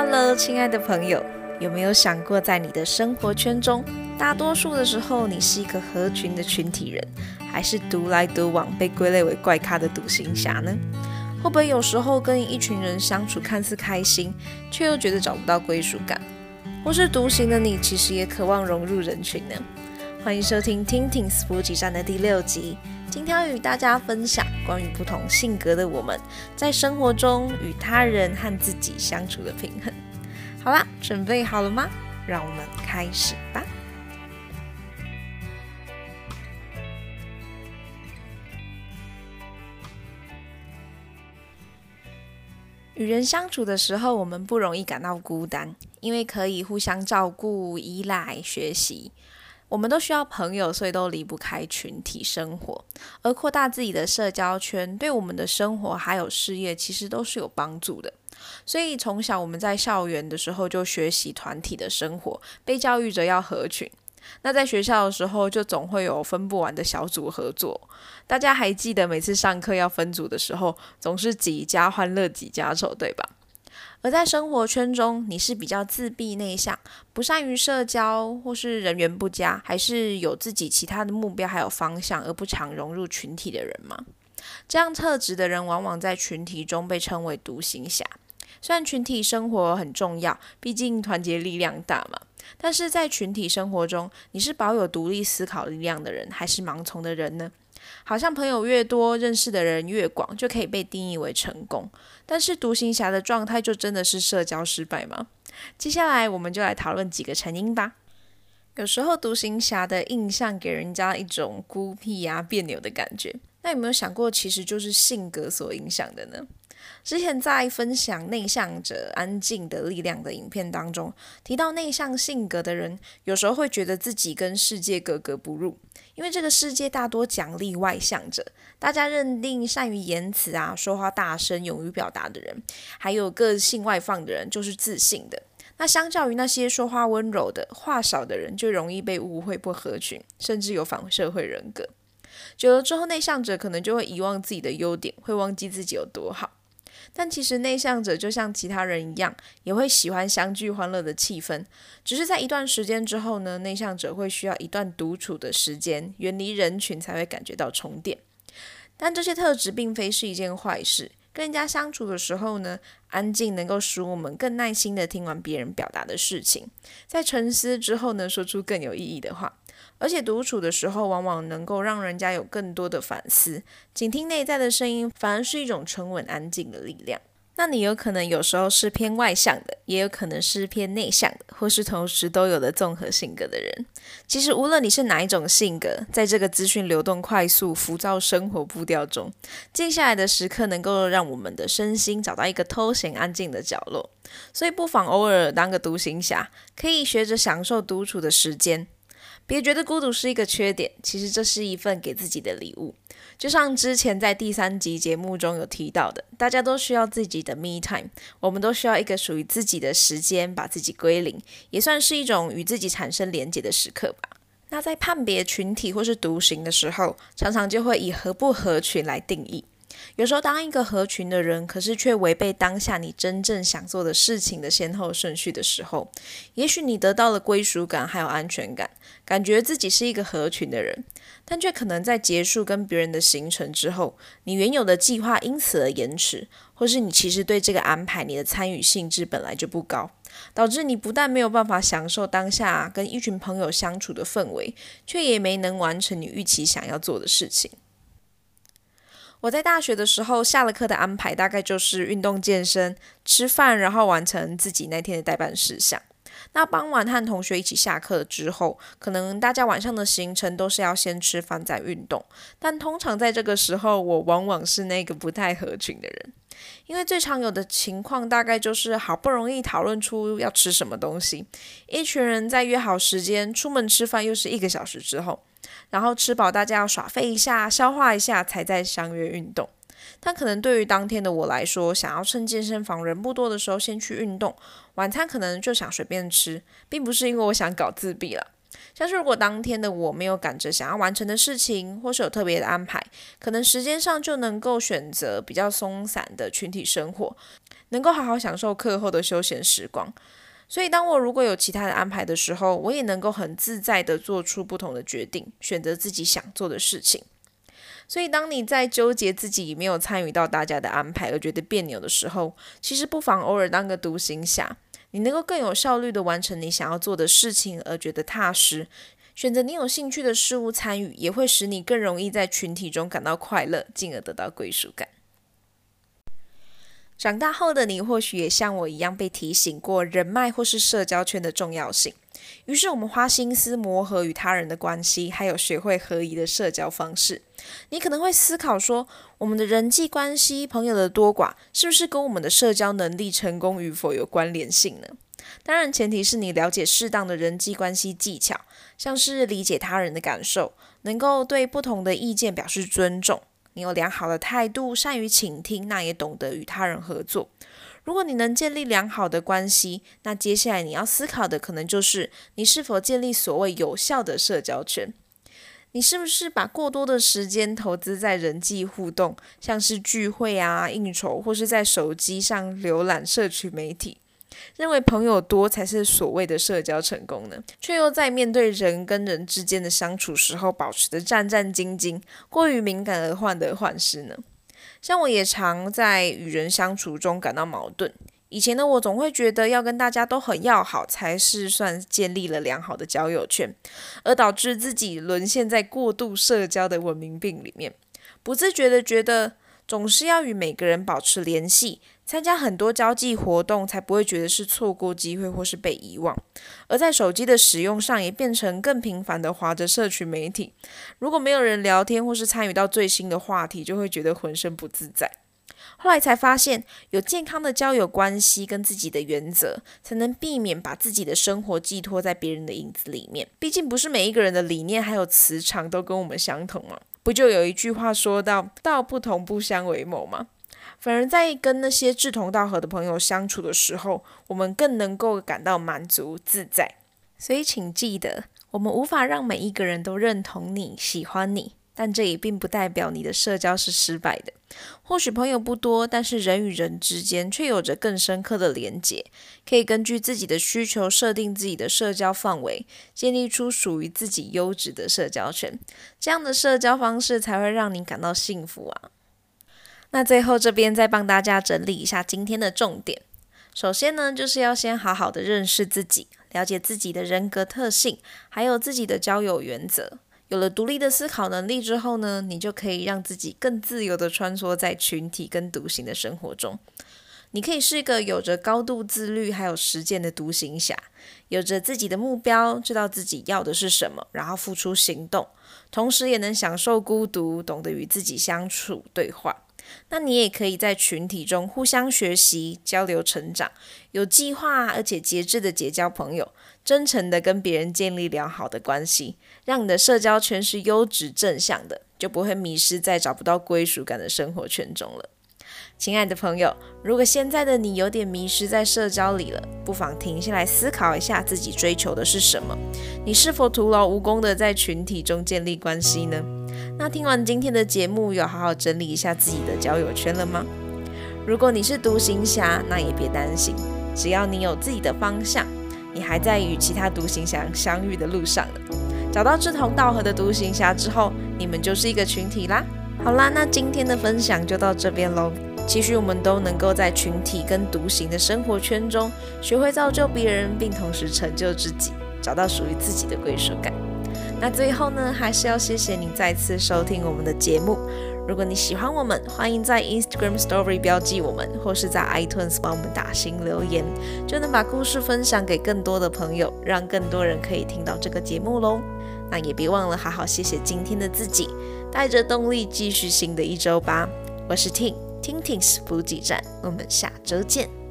Hello，亲爱的朋友，有没有想过，在你的生活圈中，大多数的时候，你是一个合群的群体人，还是独来独往、被归类为怪咖的独行侠呢？会不会有时候跟一群人相处看似开心，却又觉得找不到归属感？或是独行的你，其实也渴望融入人群呢？欢迎收听《听听 s 补给站》的第六集。今天要与大家分享关于不同性格的我们在生活中与他人和自己相处的平衡。好啦，准备好了吗？让我们开始吧。与人相处的时候，我们不容易感到孤单，因为可以互相照顾、依赖、学习。我们都需要朋友，所以都离不开群体生活。而扩大自己的社交圈，对我们的生活还有事业，其实都是有帮助的。所以从小我们在校园的时候就学习团体的生活，被教育着要合群。那在学校的时候，就总会有分不完的小组合作。大家还记得每次上课要分组的时候，总是几家欢乐几家愁，对吧？而在生活圈中，你是比较自闭内向，不善于社交，或是人缘不佳，还是有自己其他的目标还有方向，而不常融入群体的人吗？这样特质的人，往往在群体中被称为独行侠。虽然群体生活很重要，毕竟团结力量大嘛，但是在群体生活中，你是保有独立思考力量的人，还是盲从的人呢？好像朋友越多，认识的人越广，就可以被定义为成功。但是独行侠的状态就真的是社交失败吗？接下来我们就来讨论几个成因吧。有时候独行侠的印象给人家一种孤僻呀、啊、别扭的感觉。那有没有想过，其实就是性格所影响的呢？之前在分享内向者安静的力量的影片当中，提到内向性格的人，有时候会觉得自己跟世界格格不入，因为这个世界大多奖励外向者，大家认定善于言辞啊、说话大声、勇于表达的人，还有个性外放的人就是自信的。那相较于那些说话温柔的、话少的人，就容易被误会不合群，甚至有反社会人格。久了之后，内向者可能就会遗忘自己的优点，会忘记自己有多好。但其实内向者就像其他人一样，也会喜欢相聚欢乐的气氛。只是在一段时间之后呢，内向者会需要一段独处的时间，远离人群才会感觉到充电。但这些特质并非是一件坏事。跟人家相处的时候呢，安静能够使我们更耐心地听完别人表达的事情，在沉思之后呢，说出更有意义的话。而且独处的时候，往往能够让人家有更多的反思，倾听内在的声音，反而是一种沉稳安静的力量。那你有可能有时候是偏外向的，也有可能是偏内向的，或是同时都有的综合性格的人。其实无论你是哪一种性格，在这个资讯流动快速、浮躁生活步调中，静下来的时刻能够让我们的身心找到一个偷闲安静的角落。所以不妨偶尔当个独行侠，可以学着享受独处的时间。别觉得孤独是一个缺点，其实这是一份给自己的礼物。就像之前在第三集节目中有提到的，大家都需要自己的 me time，我们都需要一个属于自己的时间，把自己归零，也算是一种与自己产生连结的时刻吧。那在判别群体或是独行的时候，常常就会以合不合群来定义。有时候，当一个合群的人，可是却违背当下你真正想做的事情的先后顺序的时候，也许你得到了归属感，还有安全感，感觉自己是一个合群的人，但却可能在结束跟别人的行程之后，你原有的计划因此而延迟，或是你其实对这个安排你的参与性质本来就不高，导致你不但没有办法享受当下跟一群朋友相处的氛围，却也没能完成你预期想要做的事情。我在大学的时候，下了课的安排大概就是运动健身、吃饭，然后完成自己那天的待办事项。那傍晚和同学一起下课之后，可能大家晚上的行程都是要先吃饭再运动。但通常在这个时候，我往往是那个不太合群的人，因为最常有的情况大概就是好不容易讨论出要吃什么东西，一群人在约好时间出门吃饭，又是一个小时之后。然后吃饱，大家要耍废一下，消化一下，才再相约运动。但可能对于当天的我来说，想要趁健身房人不多的时候先去运动，晚餐可能就想随便吃，并不是因为我想搞自闭了。像是如果当天的我没有赶着想要完成的事情，或是有特别的安排，可能时间上就能够选择比较松散的群体生活。能够好好享受课后的休闲时光。所以，当我如果有其他的安排的时候，我也能够很自在的做出不同的决定，选择自己想做的事情。所以，当你在纠结自己没有参与到大家的安排而觉得别扭的时候，其实不妨偶尔当个独行侠，你能够更有效率的完成你想要做的事情，而觉得踏实。选择你有兴趣的事物参与，也会使你更容易在群体中感到快乐，进而得到归属感。长大后的你，或许也像我一样被提醒过人脉或是社交圈的重要性。于是，我们花心思磨合与他人的关系，还有学会合宜的社交方式。你可能会思考说，我们的人际关系、朋友的多寡，是不是跟我们的社交能力成功与否有关联性呢？当然，前提是你了解适当的人际关系技巧，像是理解他人的感受，能够对不同的意见表示尊重。你有良好的态度，善于倾听，那也懂得与他人合作。如果你能建立良好的关系，那接下来你要思考的可能就是你是否建立所谓有效的社交圈。你是不是把过多的时间投资在人际互动，像是聚会啊、应酬，或是在手机上浏览社群媒体？认为朋友多才是所谓的社交成功呢，却又在面对人跟人之间的相处时候，保持着战战兢兢，过于敏感而患得患失呢？像我也常在与人相处中感到矛盾。以前的我总会觉得要跟大家都很要好，才是算建立了良好的交友圈，而导致自己沦陷在过度社交的文明病里面，不自觉地觉得总是要与每个人保持联系。参加很多交际活动，才不会觉得是错过机会或是被遗忘。而在手机的使用上，也变成更频繁的划着社群媒体。如果没有人聊天或是参与到最新的话题，就会觉得浑身不自在。后来才发现，有健康的交友关系跟自己的原则，才能避免把自己的生活寄托在别人的影子里面。毕竟不是每一个人的理念还有磁场都跟我们相同嘛。不就有一句话说到“道不同不相为谋”吗？反而在跟那些志同道合的朋友相处的时候，我们更能够感到满足自在。所以，请记得，我们无法让每一个人都认同你、喜欢你，但这也并不代表你的社交是失败的。或许朋友不多，但是人与人之间却有着更深刻的连结，可以根据自己的需求设定自己的社交范围，建立出属于自己优质的社交圈。这样的社交方式才会让你感到幸福啊！那最后这边再帮大家整理一下今天的重点。首先呢，就是要先好好的认识自己，了解自己的人格特性，还有自己的交友原则。有了独立的思考能力之后呢，你就可以让自己更自由的穿梭在群体跟独行的生活中。你可以是一个有着高度自律还有实践的独行侠，有着自己的目标，知道自己要的是什么，然后付出行动，同时也能享受孤独，懂得与自己相处对话。那你也可以在群体中互相学习、交流成长，有计划而且节制的结交朋友，真诚的跟别人建立良好的关系，让你的社交圈是优质正向的，就不会迷失在找不到归属感的生活圈中了。亲爱的朋友，如果现在的你有点迷失在社交里了，不妨停下来思考一下自己追求的是什么？你是否徒劳无功的在群体中建立关系呢？那听完今天的节目，有好好整理一下自己的交友圈了吗？如果你是独行侠，那也别担心，只要你有自己的方向，你还在与其他独行侠相遇的路上呢。找到志同道合的独行侠之后，你们就是一个群体啦。好啦，那今天的分享就到这边喽。期许我们都能够在群体跟独行的生活圈中，学会造就别人，并同时成就自己，找到属于自己的归属感。那最后呢，还是要谢谢你再次收听我们的节目。如果你喜欢我们，欢迎在 Instagram Story 标记我们，或是在 iTunes 帮我们打新留言，就能把故事分享给更多的朋友，让更多人可以听到这个节目喽。那也别忘了好好谢谢今天的自己，带着动力继续新的一周吧。我是 Ting，Tintings 补给站，我们下周见。